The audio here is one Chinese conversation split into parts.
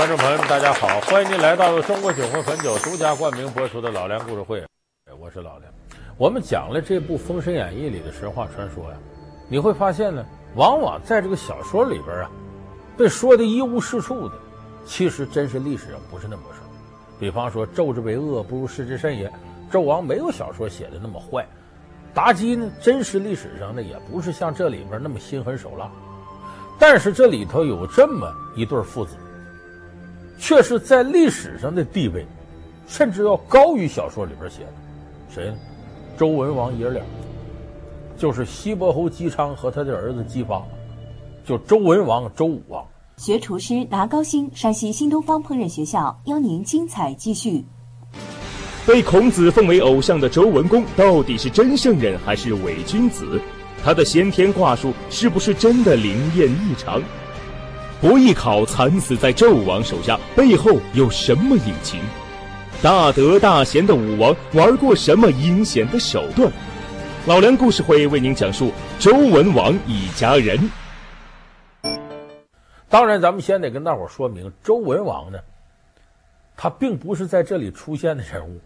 观众朋友们，大家好！欢迎您来到中国酒魂汾酒独家冠名播出的《老梁故事会》，我是老梁。我们讲了这部《封神演义》里的神话传说呀，你会发现呢，往往在这个小说里边啊，被说的一无是处的，其实真实历史上不是那么回事。比方说，纣之为恶，不如施之甚也。纣王没有小说写的那么坏。妲己呢，真实历史上呢，也不是像这里边那么心狠手辣。但是这里头有这么一对父子。却是在历史上的地位，甚至要高于小说里边写的，谁呢？周文王爷俩，就是西伯侯姬昌和他的儿子姬发，就周文王、周武王。学厨师拿高薪，山西新东方烹饪学校邀您精彩继续。被孔子奉为偶像的周文公，到底是真圣人还是伪君子？他的先天卦术是不是真的灵验异常？伯邑考惨死在纣王手下，背后有什么隐情？大德大贤的武王玩过什么阴险的手段？老梁故事会为您讲述周文王一家人。当然，咱们先得跟大伙说明，周文王呢，他并不是在这里出现的人物，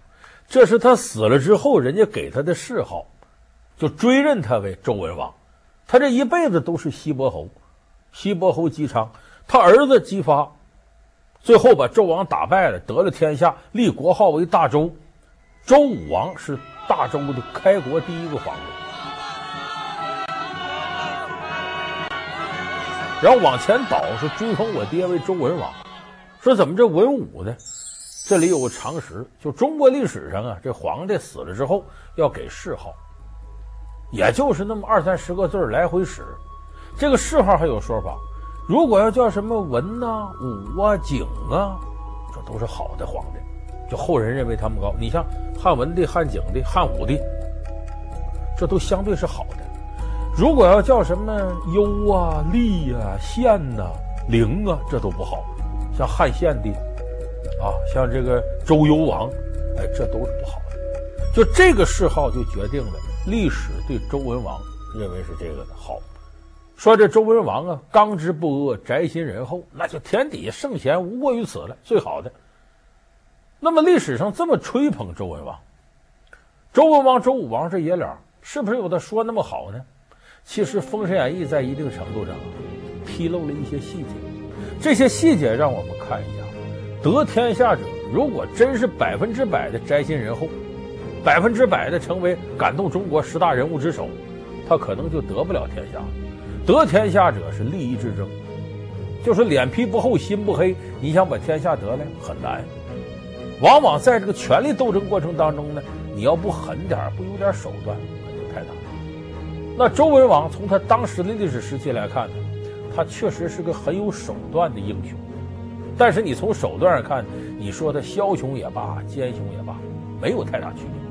这是他死了之后人家给他的谥号，就追认他为周文王。他这一辈子都是西伯侯。西伯侯姬昌，他儿子姬发，最后把纣王打败了，得了天下，立国号为大周。周武王是大周的开国第一个皇帝。然后往前倒，是追封我爹为周文王。说怎么这文武呢？这里有个常识，就中国历史上啊，这皇帝死了之后要给谥号，也就是那么二三十个字来回使。这个谥号还有说法，如果要叫什么文呐、武啊、景啊，这都是好的皇帝，就后人认为他们高。你像汉文帝、汉景帝、汉武帝，这都相对是好的。如果要叫什么幽啊、厉啊、献呐、啊、灵啊，这都不好。像汉献帝啊，像这个周幽王，哎，这都是不好的。就这个谥号就决定了历史对周文王认为是这个的好。说这周文王啊，刚直不阿，宅心仁厚，那就天底下圣贤无过于此了，最好的。那么历史上这么吹捧周文王，周文王、周武王这爷俩是不是有他说那么好呢？其实《封神演义》在一定程度上披露了一些细节，这些细节让我们看一下，得天下者如果真是百分之百的宅心仁厚，百分之百的成为感动中国十大人物之首，他可能就得不了天下。得天下者是利益之争，就是脸皮不厚心不黑，你想把天下得来很难。往往在这个权力斗争过程当中呢，你要不狠点不有点手段，那就太难。那周文王从他当时的历史时期来看呢，他确实是个很有手段的英雄。但是你从手段上看，你说他枭雄也罢，奸雄也罢，没有太大区别。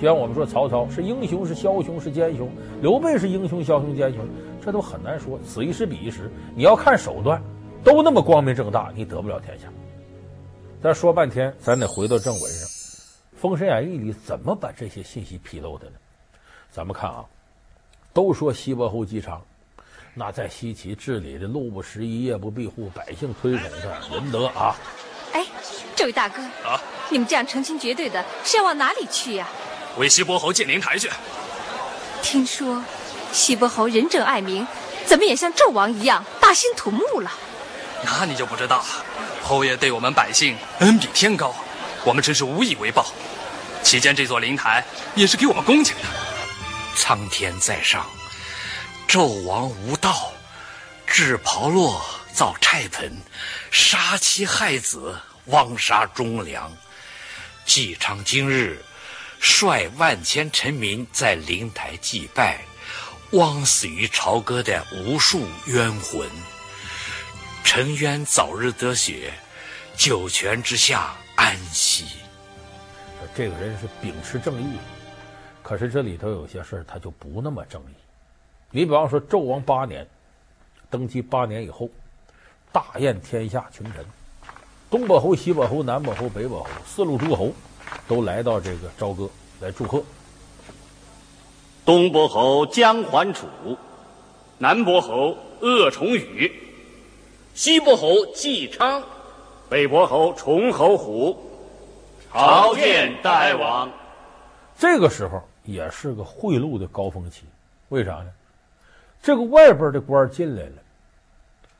就像我们说曹操是英雄是枭雄是奸雄，刘备是英雄枭雄奸雄，这都很难说，此一时彼一时。你要看手段，都那么光明正大，你得不了天下。咱说半天，咱得回到正文上，《封神演义》里怎么把这些信息披露的呢？咱们看啊，都说西伯侯姬昌，那在西岐治理的路不拾遗，夜不闭户，百姓推崇的仁德啊。哎，这位大哥啊，你们这样成群结队的是要往哪里去呀？为西伯侯建灵台去。听说西伯侯仁政爱民，怎么也像纣王一样大兴土木了？那你就不知道了。侯爷对我们百姓恩比天高，我们真是无以为报。期间这座灵台也是给我们恭请的。苍天在上，纣王无道，置炮烙造柴盆，杀妻害子，枉杀忠良。姬昌今日。率万千臣民在灵台祭拜，枉死于朝歌的无数冤魂。沉冤早日得雪，九泉之下安息。这个人是秉持正义，可是这里头有些事他就不那么正义。你比方说，纣王八年，登基八年以后，大宴天下群臣，东伯侯、西伯侯、南伯侯、北伯侯四路诸侯。都来到这个朝歌来祝贺。东伯侯姜桓楚，南伯侯鄂崇禹，西伯侯姬昌，北伯侯崇侯虎，朝见大王。这个时候也是个贿赂的高峰期，为啥呢？这个外边的官进来了，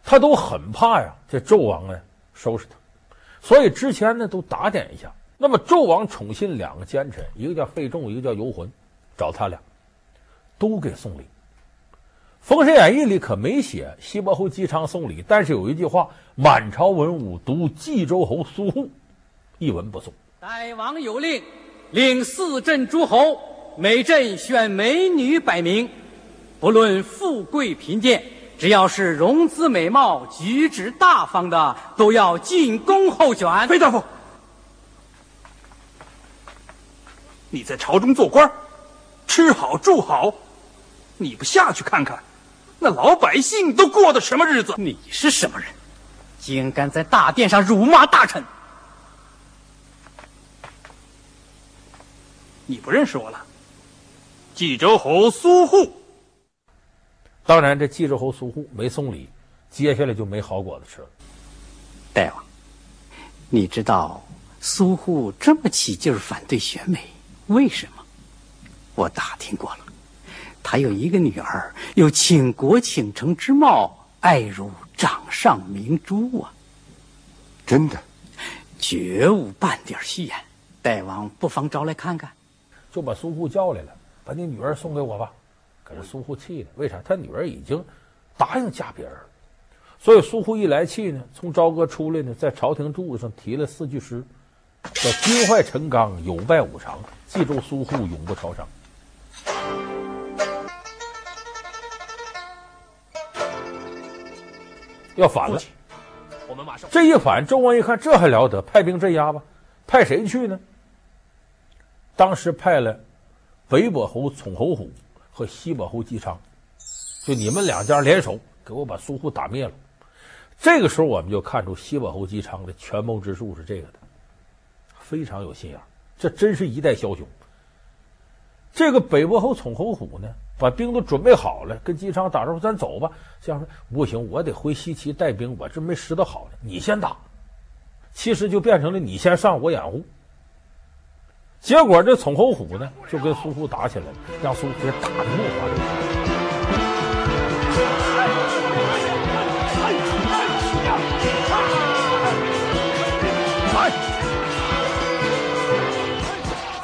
他都很怕呀，这纣王呢收拾他，所以之前呢都打点一下。那么纣王宠信两个奸臣，一个叫费仲，一个叫游浑，找他俩，都给送礼。《封神演义》里可没写西伯侯姬昌送礼，但是有一句话：“满朝文武独冀州侯苏护一文不送。”大王有令，令四镇诸侯每镇选美女百名，不论富贵贫贱，只要是容姿美貌、举止大方的，都要进宫候选。费大夫。你在朝中做官，吃好住好，你不下去看看，那老百姓都过的什么日子？你是什么人，竟敢在大殿上辱骂大臣？你不认识我了？冀州侯苏护。当然，这冀州侯苏护没送礼，接下来就没好果子吃了。大王，你知道苏护这么起劲反对选美？为什么？我打听过了，他有一个女儿，有倾国倾城之貌，爱如掌上明珠啊！真的，绝无半点虚言。大王不妨招来看看。就把苏护叫来了，把你女儿送给我吧。可是苏护气了，为啥？他女儿已经答应嫁别人了，所以苏护一来气呢，从朝歌出来呢，在朝廷柱子上提了四句诗。叫君坏臣刚，有败五常，冀州苏护永不超商。要反了，我们马上这一反，周王一看这还了得，派兵镇压吧。派谁去呢？当时派了北伯侯宠侯虎和西伯侯姬昌，就你们两家联手，给我把苏护打灭了。这个时候，我们就看出西伯侯姬昌的权谋之术是这个的。非常有心眼，这真是一代枭雄。这个北伯侯宠侯虎呢，把兵都准备好了，跟姬昌打招呼：“咱走吧。”这样说不行，我得回西岐带兵，我这没拾掇好呢。你先打，其实就变成了你先上，我掩护。结果这宠侯虎呢，就跟苏护打起来了，让苏护给打的目花流水。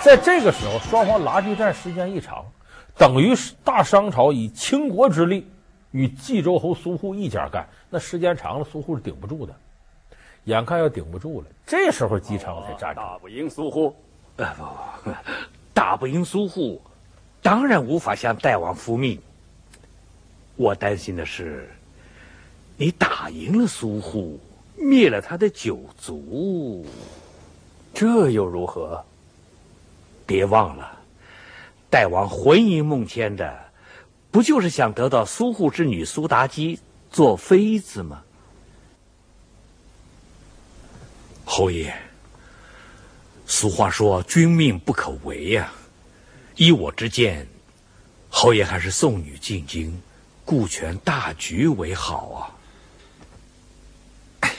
在这个时候，双方拉锯战时间一长，等于是大商朝以倾国之力与冀州侯苏护一家干。那时间长了，苏护是顶不住的，眼看要顶不住了。这时候姬昌才站住。打不赢苏护，呃不，打不赢苏护，当然无法向大王复命。我担心的是，你打赢了苏护，灭了他的九族，这又如何？别忘了，大王魂萦梦牵的，不就是想得到苏护之女苏妲己做妃子吗？侯爷，俗话说“君命不可违”呀，依我之见，侯爷还是送女进京，顾全大局为好啊。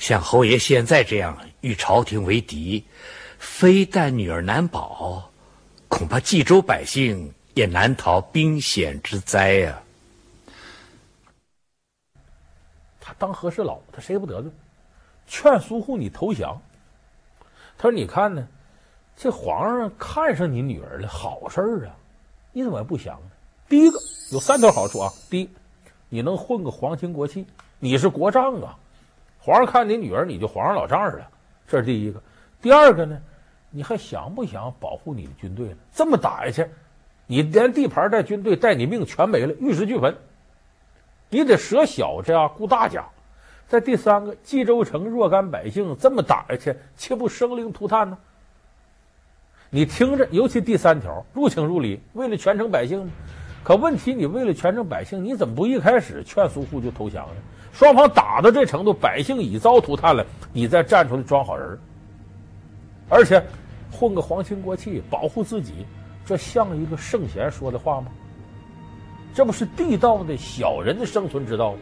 像侯爷现在这样与朝廷为敌。非但女儿难保，恐怕冀州百姓也难逃兵险之灾呀、啊。他当和事佬，他谁也不得罪，劝苏护你投降。他说：“你看呢，这皇上看上你女儿了，好事儿啊，你怎么还不降呢？第一个有三条好处啊，第一，你能混个皇亲国戚，你是国丈啊，皇上看你女儿，你就皇上老丈人了，这是第一个。第二个呢？”你还想不想保护你的军队了？这么打下去，你连地盘带军队带你命全没了，玉石俱焚。你得舍小家顾大家。再第三个，冀州城若干百姓这么打下去，岂不生灵涂炭呢？你听着，尤其第三条，入情入理，为了全城百姓。可问题，你为了全城百姓，你怎么不一开始劝苏护就投降呢？双方打到这程度，百姓已遭涂炭了，你再站出来装好人，而且。混个皇亲国戚，保护自己，这像一个圣贤说的话吗？这不是地道的小人的生存之道吗？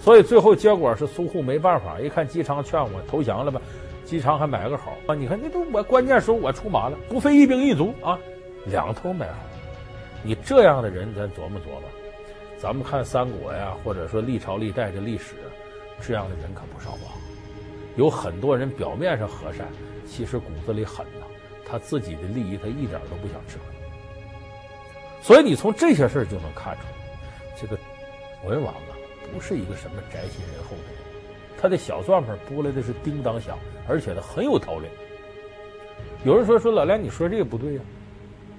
所以最后结果是苏护没办法，一看姬昌劝我投降了吧，姬昌还买个好啊！你看你都我关键时候我出马了，不费一兵一卒啊，两头买好。你这样的人，咱琢磨琢磨。咱们看三国呀，或者说历朝历代的历史，这样的人可不少啊。有很多人表面上和善，其实骨子里狠呐。他自己的利益，他一点都不想吃亏。所以你从这些事儿就能看出，这个文王啊，不是一个什么宅心仁厚的人。他的小算盘拨来的是叮当响，而且他很有头领。有人说说老梁，你说这个不对呀、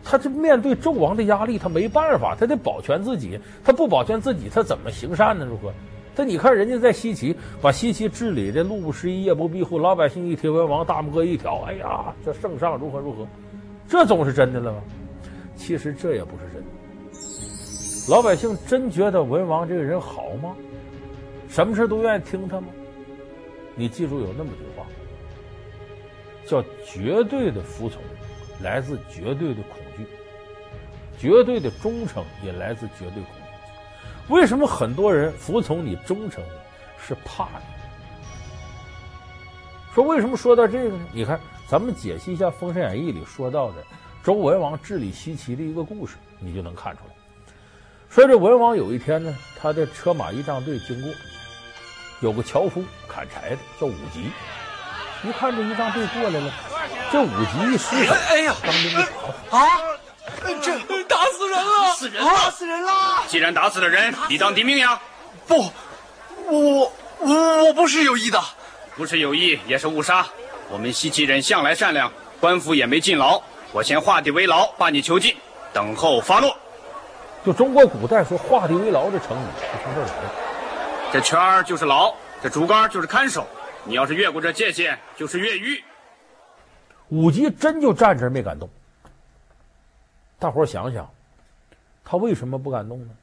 他这面对纣王的压力，他没办法，他得保全自己。他不保全自己，他怎么行善呢？如何？他你看人家在西岐把西岐治理的路不拾遗，夜不闭户，老百姓一提文王，大拇哥一挑，哎呀，这圣上如何如何？这总是真的了吗？其实这也不是真的。老百姓真觉得文王这个人好吗？什么事都愿意听他吗？你记住有那么句话，叫绝对的服从来自绝对的恐惧，绝对的忠诚也来自绝对恐惧。为什么很多人服从你、忠诚，是怕你？说为什么说到这个呢？你看，咱们解析一下《封神演义》里说到的周文王治理西岐的一个故事，你就能看出来。说这文王有一天呢，他的车马仪仗队经过，有个樵夫砍柴的叫武吉，一看这仪仗队过来了，这武吉一失手，哎呀，当兵的打啊！这打死人了！死人了！打死人了！既然打死了人，你当敌命呀？不，我我我不是有意的，不是有意也是误杀。我们西岐人向来善良，官府也没禁牢。我先画地为牢，把你囚禁，等候发落。就中国古代说“画地为牢”的成语，就从这儿来的。这圈儿就是牢，这竹竿就是看守。你要是越过这界限，就是越狱。武吉真就站这没敢动。大伙儿想想，他为什么不敢动呢？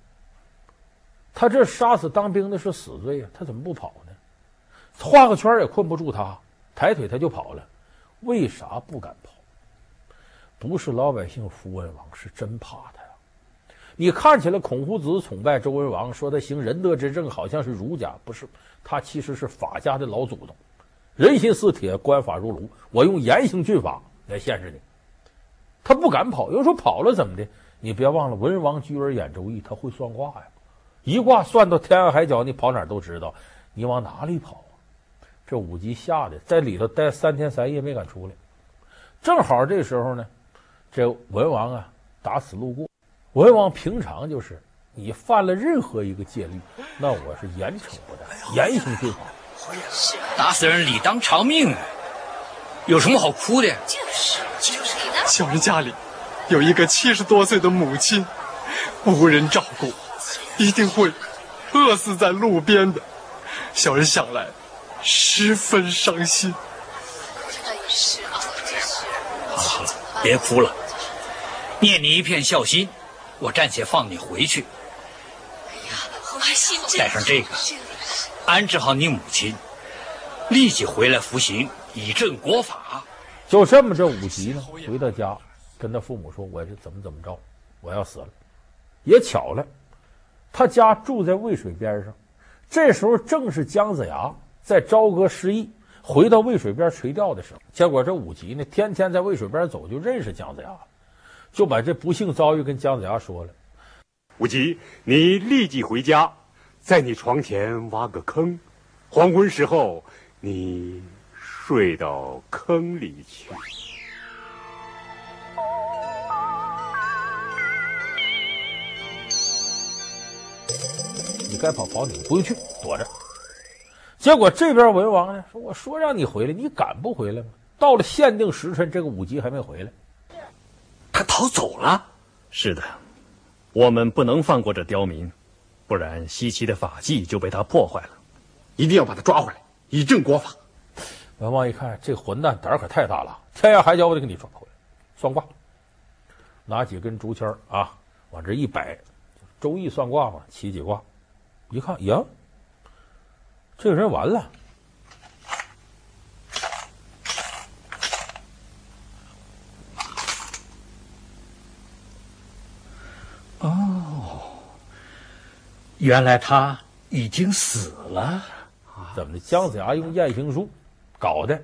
他这杀死当兵的是死罪呀，他怎么不跑呢？画个圈也困不住他，抬腿他就跑了，为啥不敢跑？不是老百姓服文王，是真怕他呀。你看起来孔夫子崇拜周文王，说他行仁德之政，好像是儒家，不是，他其实是法家的老祖宗，人心似铁，官法如炉，我用严刑峻法来限制你。他不敢跑，有人说跑了怎么的？你别忘了，文王居而演周易，他会算卦呀，一卦算到天涯海角，你跑哪儿都知道，你往哪里跑？这武吉吓得在里头待三天三夜没敢出来。正好这时候呢，这文王啊打死路过。文王平常就是你犯了任何一个戒律，那我是严惩不贷，严刑峻法。打死人理当偿命啊，有什么好哭的？就是就是。小人家里有一个七十多岁的母亲，无人照顾，一定会饿死在路边的。小人想来，十分伤心。这是啊，这是。好了好了，别哭了，念你一片孝心，我暂且放你回去。哎呀，我心真。带上这个，安置好你母亲，立即回来服刑，以正国法。就这么，这武吉呢，回到家，跟他父母说：“我这怎么怎么着，我要死了。”也巧了，他家住在渭水边上，这时候正是姜子牙在朝歌失意，回到渭水边垂钓的时候。结果这武吉呢，天天在渭水边走，就认识姜子牙，就把这不幸遭遇跟姜子牙说了：“武吉，你立即回家，在你床前挖个坑，黄昏时候你。”睡到坑里去。你该跑跑你不用去，躲着。结果这边文王呢，说我说让你回来，你敢不回来吗？到了限定时辰，这个武吉还没回来，他逃走了。是的，我们不能放过这刁民，不然西岐的法纪就被他破坏了。一定要把他抓回来，以正国法。文王一看，这混蛋胆儿可太大了，天涯海角我得给你抓回来。算卦，拿几根竹签啊，往这一摆，周易算卦嘛，起几卦，一看呀，这个人完了。原来他已经死了。怎么的？姜子牙用验刑术搞的，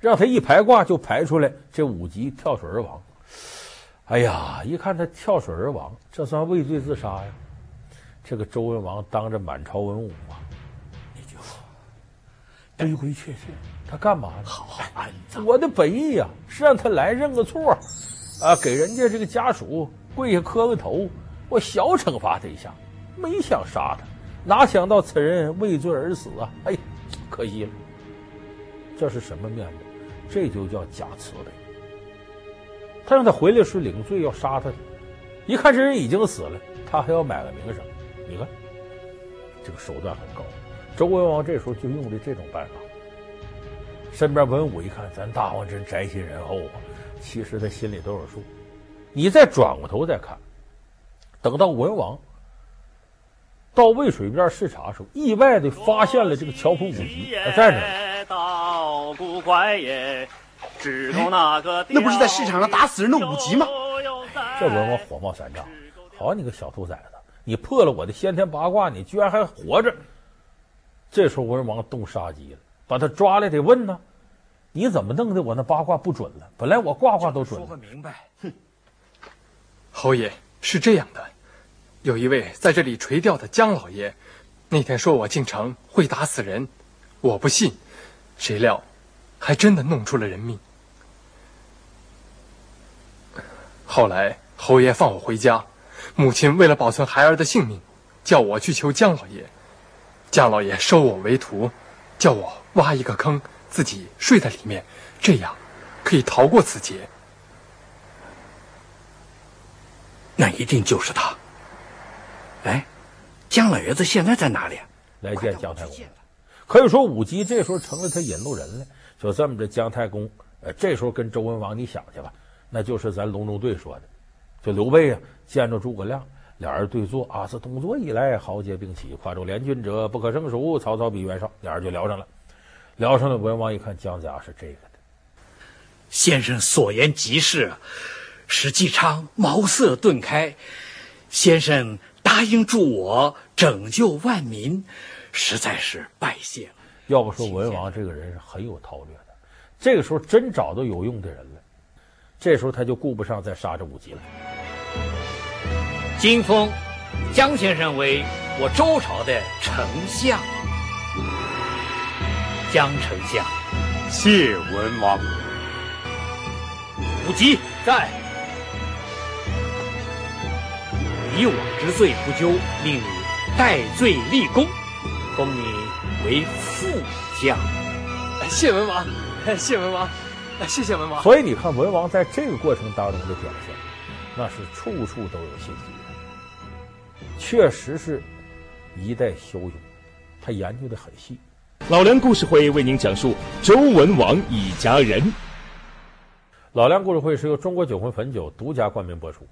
让他一排卦就排出来这武吉跳水而亡。哎呀，一看他跳水而亡，这算畏罪自杀呀！这个周文王当着满朝文武啊，你就规规矩矩，他干嘛呢？好好安葬。我的本意呀，是让他来认个错，啊，给人家这个家属跪下磕个头，我小惩罚他一下。没想杀他，哪想到此人畏罪而死啊！哎，可惜了。这是什么面目？这就叫假慈悲。他让他回来是领罪，要杀他。一看这人已经死了，他还要买个名声。你看，这个手段很高。周文王这时候就用的这种办法。身边文武一看，咱大王真宅心仁厚啊！其实他心里都有数。你再转过头再看，等到文王到渭水边视察的时候，意外的发现了这个樵夫武吉在这儿。道古怪也，只懂那个。那不是在市场上打死人的武吉吗？这文王火冒三丈，好你个小兔崽子！你破了我的先天八卦，你居然还活着！这时候文王动杀机了，把他抓来得问呢。你怎么弄的？我那八卦不准了？本来我卦卦都准。说个明白。哼，侯爷是这样的，有一位在这里垂钓的姜老爷，那天说我进城会打死人，我不信，谁料还真的弄出了人命。后来侯爷放我回家。母亲为了保存孩儿的性命，叫我去求姜老爷。姜老爷收我为徒，叫我挖一个坑，自己睡在里面，这样可以逃过此劫。那一定就是他。哎，姜老爷子现在在哪里？啊来见姜太公。可以说武吉这时候成了他引路人了。就这么着，姜太公呃，这时候跟周文王，你想去吧，那就是咱隆中对说的。就刘备啊，见着诸葛亮，俩人对坐啊，自董卓以来，豪杰并起，跨州联军者不可胜数。曹操比袁绍，俩人就聊上了。聊上了，文王一看姜子牙是这个的，先生所言极是，使姬昌茅塞顿开。先生答应助我拯救万民，实在是拜谢了。要不说文王这个人是很有韬略的，这个时候真找到有用的人了。这时候他就顾不上再杀这武吉了。今封江先生为我周朝的丞相，江丞相，谢文王。武吉在，以往之罪不究，命你戴罪立功，封你为副将。谢文王，谢文王，谢谢文王。所以你看，文王在这个过程当中的表现，那是处处都有信息。确实是一代枭雄，他研究的很细。老梁故事会为您讲述周文王一家人。老梁故事会是由中国酒魂汾酒独家冠名播出。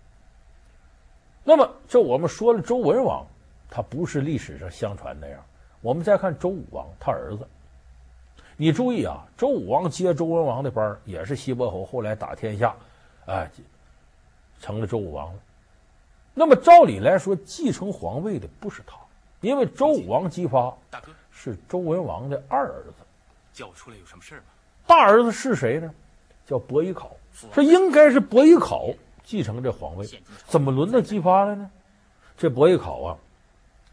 那么，这我们说了周文王，他不是历史上相传那样。我们再看周武王，他儿子。你注意啊，周武王接周文王的班也是西伯侯，后来打天下，哎，成了周武王了。那么照理来说，继承皇位的不是他，因为周武王姬发是周文王的二儿子。叫我出来有什么事吗？大儿子是谁呢？叫伯邑考，说应该是伯邑考继承这皇位，怎么轮到姬发了呢？这伯邑考啊，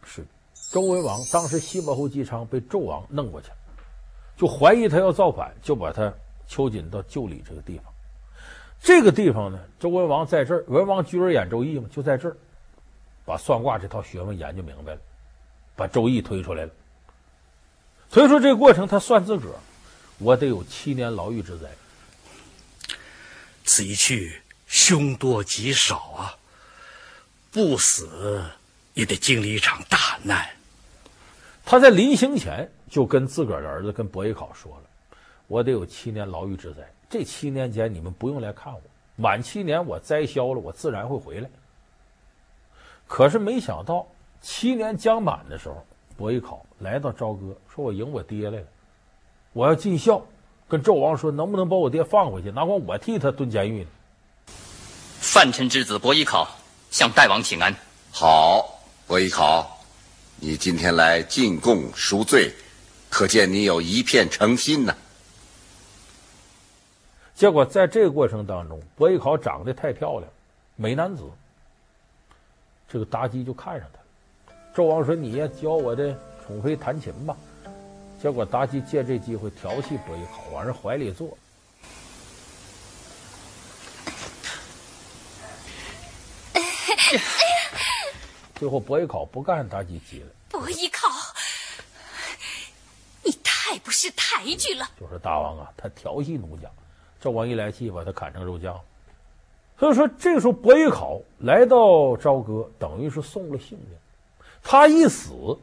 是周文王当时西伯侯姬昌被纣王弄过去，就怀疑他要造反，就把他囚禁到旧里这个地方。这个地方呢，周文王在这儿，文王居而演周易嘛，就在这儿，把算卦这套学问研究明白了，把周易推出来了。推出这个过程，他算自个儿，我得有七年牢狱之灾。此一去，凶多吉少啊！不死也得经历一场大难。他在临行前就跟自个儿的儿子跟伯邑考说了：“我得有七年牢狱之灾。”这七年间，你们不用来看我。满七年，我灾消了，我自然会回来。可是没想到，七年将满的时候，伯邑考来到朝歌，说我迎我爹来了，我要尽孝，跟纣王说，能不能把我爹放回去？哪管我替他蹲监狱呢？范臣之子伯邑考向大王请安。好，伯邑考，你今天来进贡赎罪，可见你有一片诚心呐。结果在这个过程当中，伯邑考长得太漂亮，美男子，这个妲己就看上他了。纣王说：“你也教我的宠妃弹琴吧。”结果妲己借这机会调戏伯邑考，往人怀里坐。最后伯邑考不干妲己急了。伯邑考，你太不识抬举了。就是大王啊，他调戏奴家。纣王一来气，把他砍成肉酱。所以说，这个时候伯邑考来到朝歌，等于是送了性命。他一死，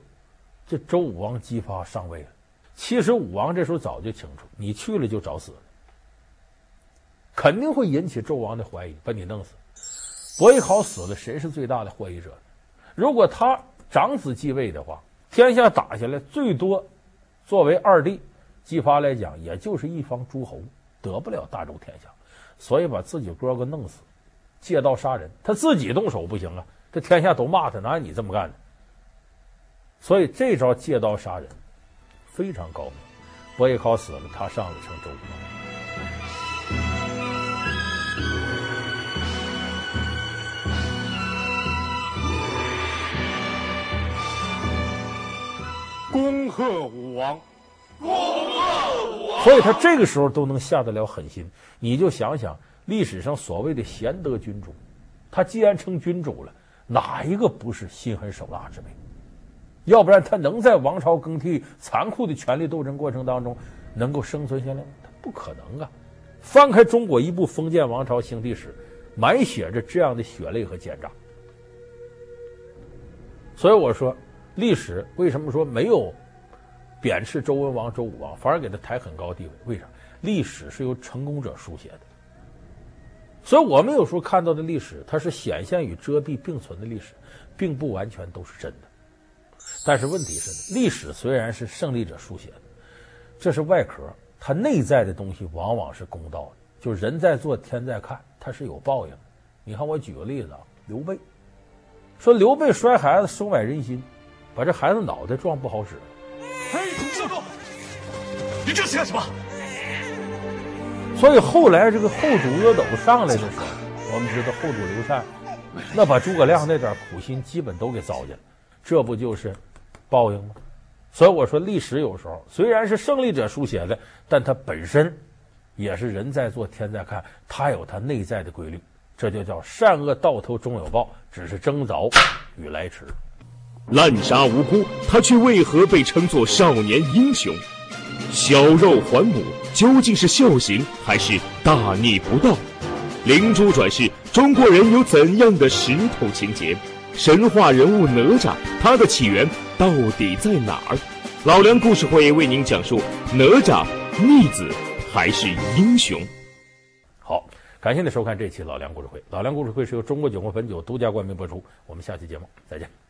这周武王姬发上位了。其实武王这时候早就清楚，你去了就找死了，肯定会引起纣王的怀疑，把你弄死。伯邑考死了，谁是最大的获益者？如果他长子继位的话，天下打下来最多，作为二弟，姬发来讲，也就是一方诸侯。得不了大周天下，所以把自己哥哥弄死，借刀杀人。他自己动手不行啊，这天下都骂他，哪有你这么干的？所以这招借刀杀人非常高明。伯邑考死了，他上了成周武王。恭贺武王。所以他这个时候都能下得了狠心，你就想想历史上所谓的贤德君主，他既然成君主了，哪一个不是心狠手辣之辈？要不然他能在王朝更替、残酷的权力斗争过程当中能够生存下来吗？他不可能啊！翻开中国一部封建王朝兴替史，满写着这样的血泪和奸诈。所以我说，历史为什么说没有？贬斥周文王、周武王，反而给他抬很高地位。为啥？历史是由成功者书写的，所以我们有时候看到的历史，它是显现与遮蔽并存的历史，并不完全都是真的。但是问题是，历史虽然是胜利者书写的，这是外壳，它内在的东西往往是公道的。就人在做，天在看，它是有报应的。你看，我举个例子啊，刘备说刘备摔孩子收买人心，把这孩子脑袋撞不好使。哎，相公，你这是干什么？所以后来这个后主阿斗上来的时候，我们知道后主刘禅，那把诸葛亮那点苦心基本都给糟践了，这不就是报应吗？所以我说历史有时候虽然是胜利者书写的，但它本身也是人在做天在看，它有它内在的规律，这就叫善恶到头终有报，只是争早与来迟。滥杀无辜，他却为何被称作少年英雄？小肉还母，究竟是孝行还是大逆不道？灵珠转世，中国人有怎样的石头情节？神话人物哪吒，他的起源到底在哪儿？老梁故事会为您讲述哪吒逆子还是英雄？好，感谢您收看这期老梁故事会。老梁故事会是由中国酒国汾酒独家冠名播出。我们下期节目再见。